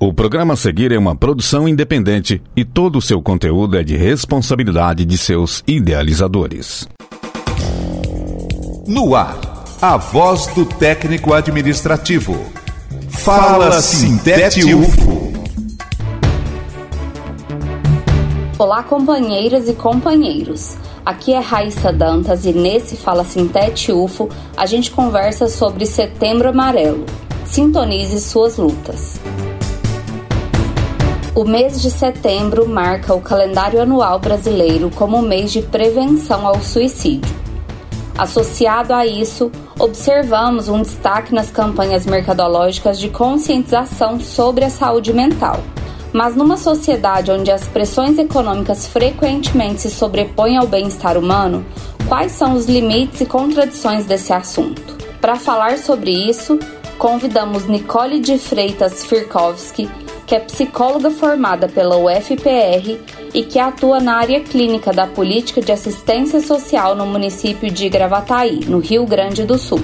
O programa a seguir é uma produção independente e todo o seu conteúdo é de responsabilidade de seus idealizadores. No ar, a voz do técnico administrativo. Fala Sintete UFO. Olá, companheiras e companheiros. Aqui é Raíssa Dantas e nesse Fala Sintete UFO a gente conversa sobre Setembro Amarelo. Sintonize suas lutas. O mês de setembro marca o calendário anual brasileiro como mês de prevenção ao suicídio. Associado a isso, observamos um destaque nas campanhas mercadológicas de conscientização sobre a saúde mental. Mas numa sociedade onde as pressões econômicas frequentemente se sobrepõem ao bem-estar humano, quais são os limites e contradições desse assunto? Para falar sobre isso, convidamos Nicole de Freitas Firkovski, que é psicóloga formada pela UFPR e que atua na área clínica da política de assistência social no município de Gravataí, no Rio Grande do Sul.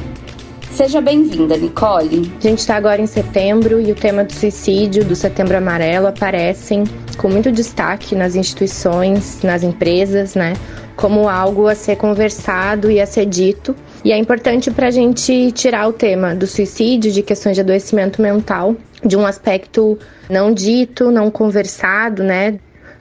Seja bem-vinda, Nicole. A gente está agora em setembro e o tema do suicídio, do Setembro Amarelo, aparecem com muito destaque nas instituições, nas empresas, né? Como algo a ser conversado e a ser dito. E é importante para a gente tirar o tema do suicídio, de questões de adoecimento mental, de um aspecto não dito, não conversado, né?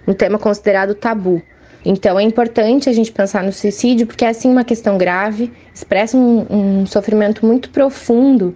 Um tema considerado tabu. Então é importante a gente pensar no suicídio porque é assim uma questão grave, expressa um, um sofrimento muito profundo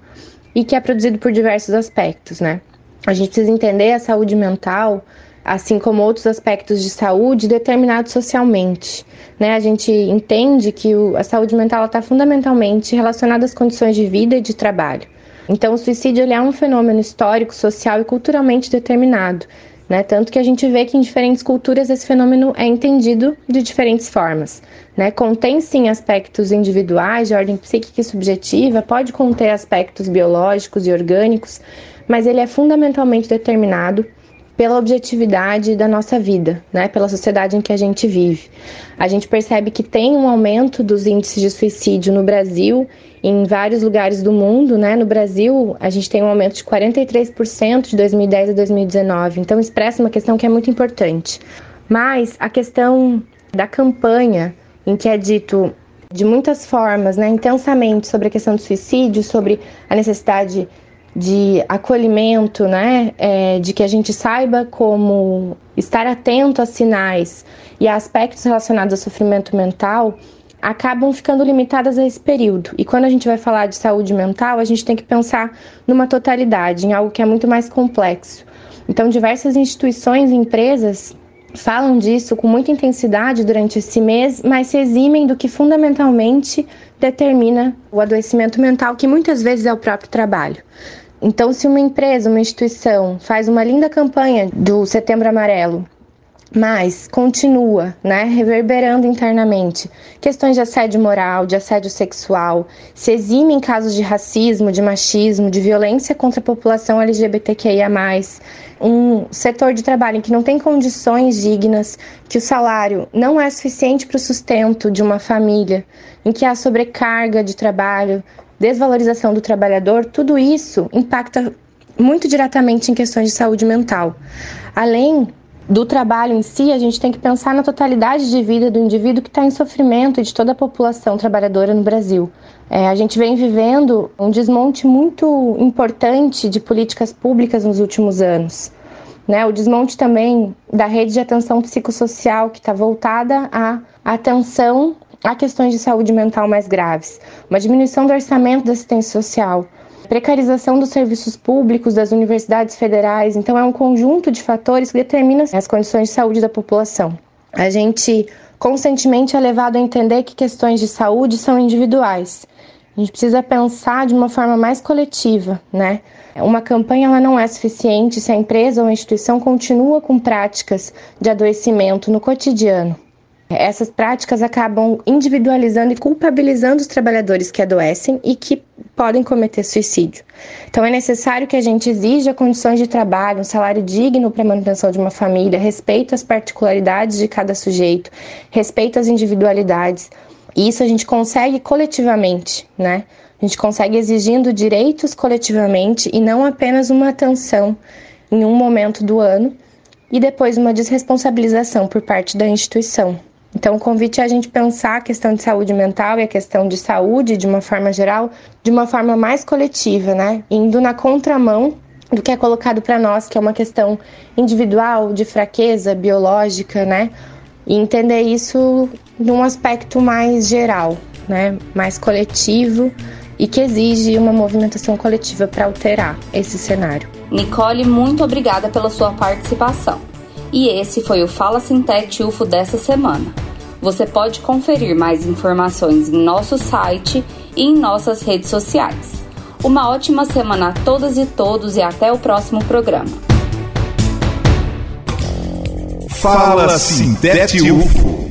e que é produzido por diversos aspectos, né? A gente precisa entender a saúde mental, assim como outros aspectos de saúde, determinados socialmente. Né? A gente entende que o, a saúde mental está fundamentalmente relacionada às condições de vida e de trabalho. Então, o suicídio ele é um fenômeno histórico, social e culturalmente determinado. Né? Tanto que a gente vê que em diferentes culturas esse fenômeno é entendido de diferentes formas. Né? Contém sim aspectos individuais, de ordem psíquica e subjetiva, pode conter aspectos biológicos e orgânicos, mas ele é fundamentalmente determinado pela objetividade da nossa vida, né? pela sociedade em que a gente vive. A gente percebe que tem um aumento dos índices de suicídio no Brasil, em vários lugares do mundo. Né? No Brasil, a gente tem um aumento de 43% de 2010 a 2019, então expressa uma questão que é muito importante. Mas a questão da campanha, em que é dito de muitas formas, né, intensamente sobre a questão do suicídio, sobre a necessidade de acolhimento, né? É, de que a gente saiba como estar atento a sinais e a aspectos relacionados ao sofrimento mental acabam ficando limitadas a esse período. E quando a gente vai falar de saúde mental, a gente tem que pensar numa totalidade, em algo que é muito mais complexo. Então, diversas instituições e empresas falam disso com muita intensidade durante esse mês, mas se eximem do que fundamentalmente determina o adoecimento mental, que muitas vezes é o próprio trabalho. Então, se uma empresa, uma instituição faz uma linda campanha do Setembro Amarelo, mas continua, né, reverberando internamente questões de assédio moral, de assédio sexual, se exime em casos de racismo, de machismo, de violência contra a população LGBTQIA+, um setor de trabalho em que não tem condições dignas, que o salário não é suficiente para o sustento de uma família, em que há sobrecarga de trabalho, desvalorização do trabalhador, tudo isso impacta muito diretamente em questões de saúde mental. Além do trabalho em si, a gente tem que pensar na totalidade de vida do indivíduo que está em sofrimento e de toda a população trabalhadora no Brasil. É, a gente vem vivendo um desmonte muito importante de políticas públicas nos últimos anos. Né? O desmonte também da rede de atenção psicossocial, que está voltada à atenção a questões de saúde mental mais graves, uma diminuição do orçamento da assistência social, precarização dos serviços públicos, das universidades federais. Então, é um conjunto de fatores que determina as condições de saúde da população. A gente constantemente é levado a entender que questões de saúde são individuais. A gente precisa pensar de uma forma mais coletiva, né? Uma campanha ela não é suficiente se a empresa ou a instituição continua com práticas de adoecimento no cotidiano. Essas práticas acabam individualizando e culpabilizando os trabalhadores que adoecem e que podem cometer suicídio. Então é necessário que a gente exija condições de trabalho, um salário digno para a manutenção de uma família, respeito às particularidades de cada sujeito, respeito às individualidades. E isso a gente consegue coletivamente, né? A gente consegue exigindo direitos coletivamente e não apenas uma atenção em um momento do ano e depois uma desresponsabilização por parte da instituição. Então, o convite é a gente pensar a questão de saúde mental e a questão de saúde, de uma forma geral, de uma forma mais coletiva, né? Indo na contramão do que é colocado para nós, que é uma questão individual, de fraqueza biológica, né? E entender isso num aspecto mais geral, né? Mais coletivo e que exige uma movimentação coletiva para alterar esse cenário. Nicole, muito obrigada pela sua participação. E esse foi o Fala Sintete UFO dessa semana. Você pode conferir mais informações em nosso site e em nossas redes sociais. Uma ótima semana a todas e todos e até o próximo programa. Fala Sintete UFO,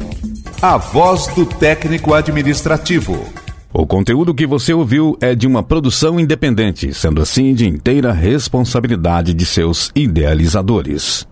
a voz do técnico administrativo. O conteúdo que você ouviu é de uma produção independente, sendo assim de inteira responsabilidade de seus idealizadores.